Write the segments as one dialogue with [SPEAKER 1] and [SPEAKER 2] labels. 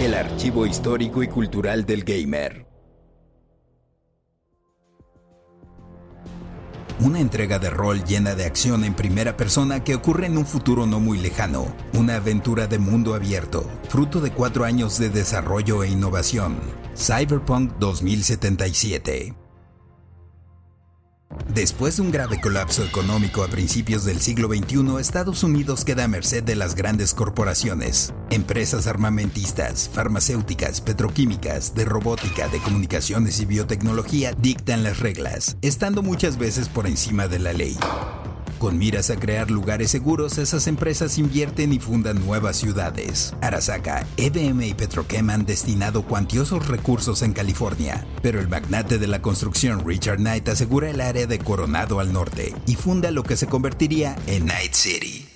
[SPEAKER 1] El archivo histórico y cultural del gamer. Una entrega de rol llena de acción en primera persona que ocurre en un futuro no muy lejano. Una aventura de mundo abierto, fruto de cuatro años de desarrollo e innovación. Cyberpunk 2077. Después de un grave colapso económico a principios del siglo XXI, Estados Unidos queda a merced de las grandes corporaciones. Empresas armamentistas, farmacéuticas, petroquímicas, de robótica, de comunicaciones y biotecnología dictan las reglas, estando muchas veces por encima de la ley. Con miras a crear lugares seguros, esas empresas invierten y fundan nuevas ciudades. Arasaka, EBM y Petrochem han destinado cuantiosos recursos en California, pero el magnate de la construcción Richard Knight asegura el área de Coronado al norte y funda lo que se convertiría en Night City.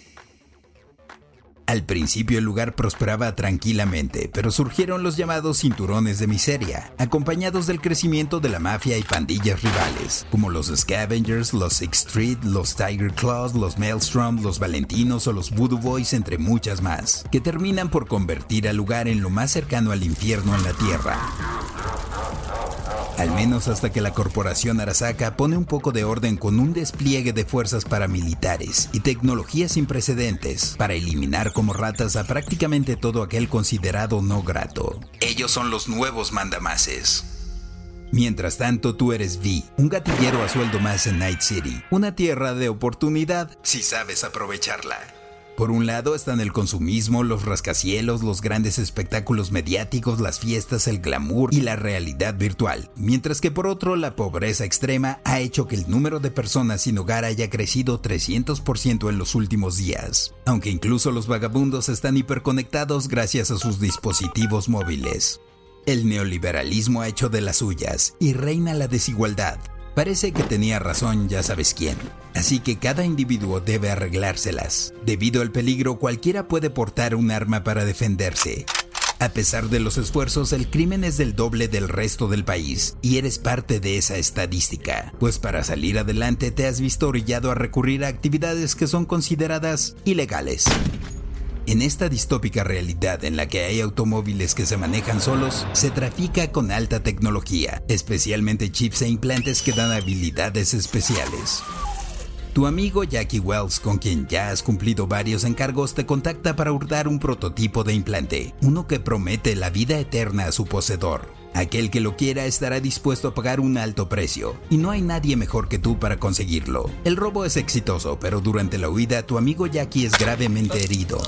[SPEAKER 1] Al principio el lugar prosperaba tranquilamente, pero surgieron los llamados cinturones de miseria, acompañados del crecimiento de la mafia y pandillas rivales, como los Scavengers, los Sixth Street, los Tiger Claws, los Maelstrom, los Valentinos o los Voodoo Boys, entre muchas más, que terminan por convertir al lugar en lo más cercano al infierno en la tierra al menos hasta que la corporación Arasaka pone un poco de orden con un despliegue de fuerzas paramilitares y tecnologías sin precedentes para eliminar como ratas a prácticamente todo aquel considerado no grato. Ellos son los nuevos mandamases. Mientras tanto, tú eres V, un gatillero a sueldo más en Night City, una tierra de oportunidad si sabes aprovecharla. Por un lado están el consumismo, los rascacielos, los grandes espectáculos mediáticos, las fiestas, el glamour y la realidad virtual, mientras que por otro la pobreza extrema ha hecho que el número de personas sin hogar haya crecido 300% en los últimos días, aunque incluso los vagabundos están hiperconectados gracias a sus dispositivos móviles. El neoliberalismo ha hecho de las suyas y reina la desigualdad, Parece que tenía razón ya sabes quién. Así que cada individuo debe arreglárselas. Debido al peligro, cualquiera puede portar un arma para defenderse. A pesar de los esfuerzos, el crimen es del doble del resto del país y eres parte de esa estadística, pues para salir adelante te has visto orillado a recurrir a actividades que son consideradas ilegales. En esta distópica realidad en la que hay automóviles que se manejan solos, se trafica con alta tecnología, especialmente chips e implantes que dan habilidades especiales. Tu amigo Jackie Wells, con quien ya has cumplido varios encargos, te contacta para hurtar un prototipo de implante, uno que promete la vida eterna a su poseedor. Aquel que lo quiera estará dispuesto a pagar un alto precio, y no hay nadie mejor que tú para conseguirlo. El robo es exitoso, pero durante la huida tu amigo Jackie es gravemente herido.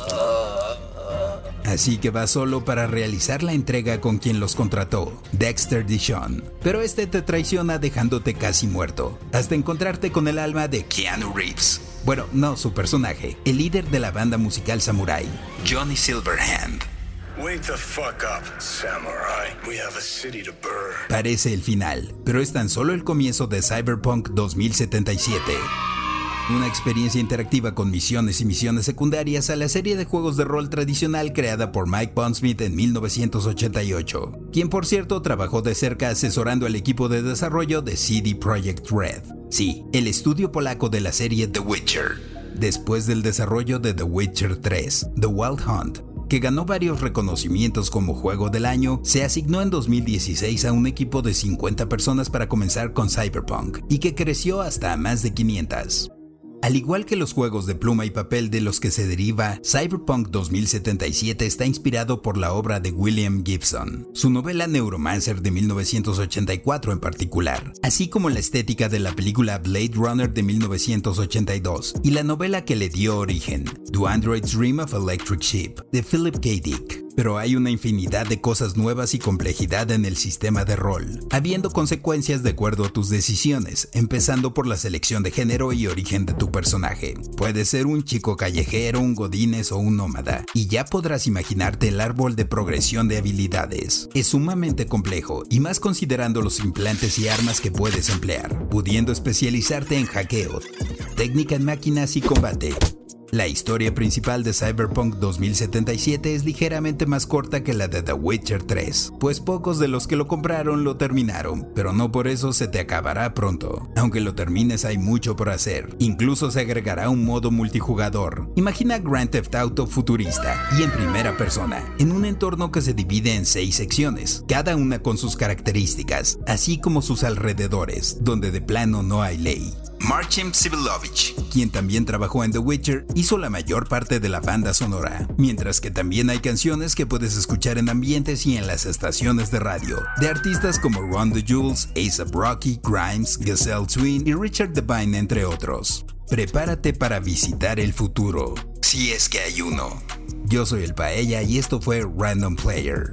[SPEAKER 1] Así que va solo para realizar la entrega con quien los contrató, Dexter Dishon. Pero este te traiciona dejándote casi muerto, hasta encontrarte con el alma de Keanu Reeves. Bueno, no su personaje, el líder de la banda musical Samurai, Johnny Silverhand. Parece el final, pero es tan solo el comienzo de Cyberpunk 2077 una experiencia interactiva con misiones y misiones secundarias a la serie de juegos de rol tradicional creada por Mike Pondsmith en 1988, quien por cierto trabajó de cerca asesorando al equipo de desarrollo de CD Projekt Red. Sí, el estudio polaco de la serie The Witcher. Después del desarrollo de The Witcher 3, The Wild Hunt, que ganó varios reconocimientos como juego del año, se asignó en 2016 a un equipo de 50 personas para comenzar con Cyberpunk y que creció hasta más de 500. Al igual que los juegos de pluma y papel de los que se deriva, Cyberpunk 2077 está inspirado por la obra de William Gibson, su novela Neuromancer de 1984 en particular, así como la estética de la película Blade Runner de 1982 y la novela que le dio origen, Do Androids Dream of Electric Sheep, de Philip K. Dick pero hay una infinidad de cosas nuevas y complejidad en el sistema de rol, habiendo consecuencias de acuerdo a tus decisiones, empezando por la selección de género y origen de tu personaje. Puede ser un chico callejero, un godines o un nómada, y ya podrás imaginarte el árbol de progresión de habilidades. Es sumamente complejo, y más considerando los implantes y armas que puedes emplear, pudiendo especializarte en hackeo, técnica en máquinas y combate, La historia principal de Cyberpunk 2077 es ligeramente más corta que la de The Witcher 3, pues pocos de los que lo compraron lo terminaron, pero no por eso se te acabará pronto. Aunque lo termines hay mucho por hacer, incluso se agregará un modo multijugador. Imagina Grand Theft Auto futurista y en primera persona, en un entorno que se divide en seis secciones, cada una con sus características, así como sus alrededores, donde de plano no hay ley. Marcin Sibilovich, quien también trabajó en The Witcher, hizo la mayor parte de la banda sonora, mientras que también hay canciones que puedes escuchar en ambientes y en las estaciones de radio, de artistas como Ron the Jules, A$AP Rocky, Grimes, Gazelle Twin y Richard Devine, entre otros. Prepárate para visitar el futuro, si es que hay uno. Yo soy el Paella y esto fue Random Player.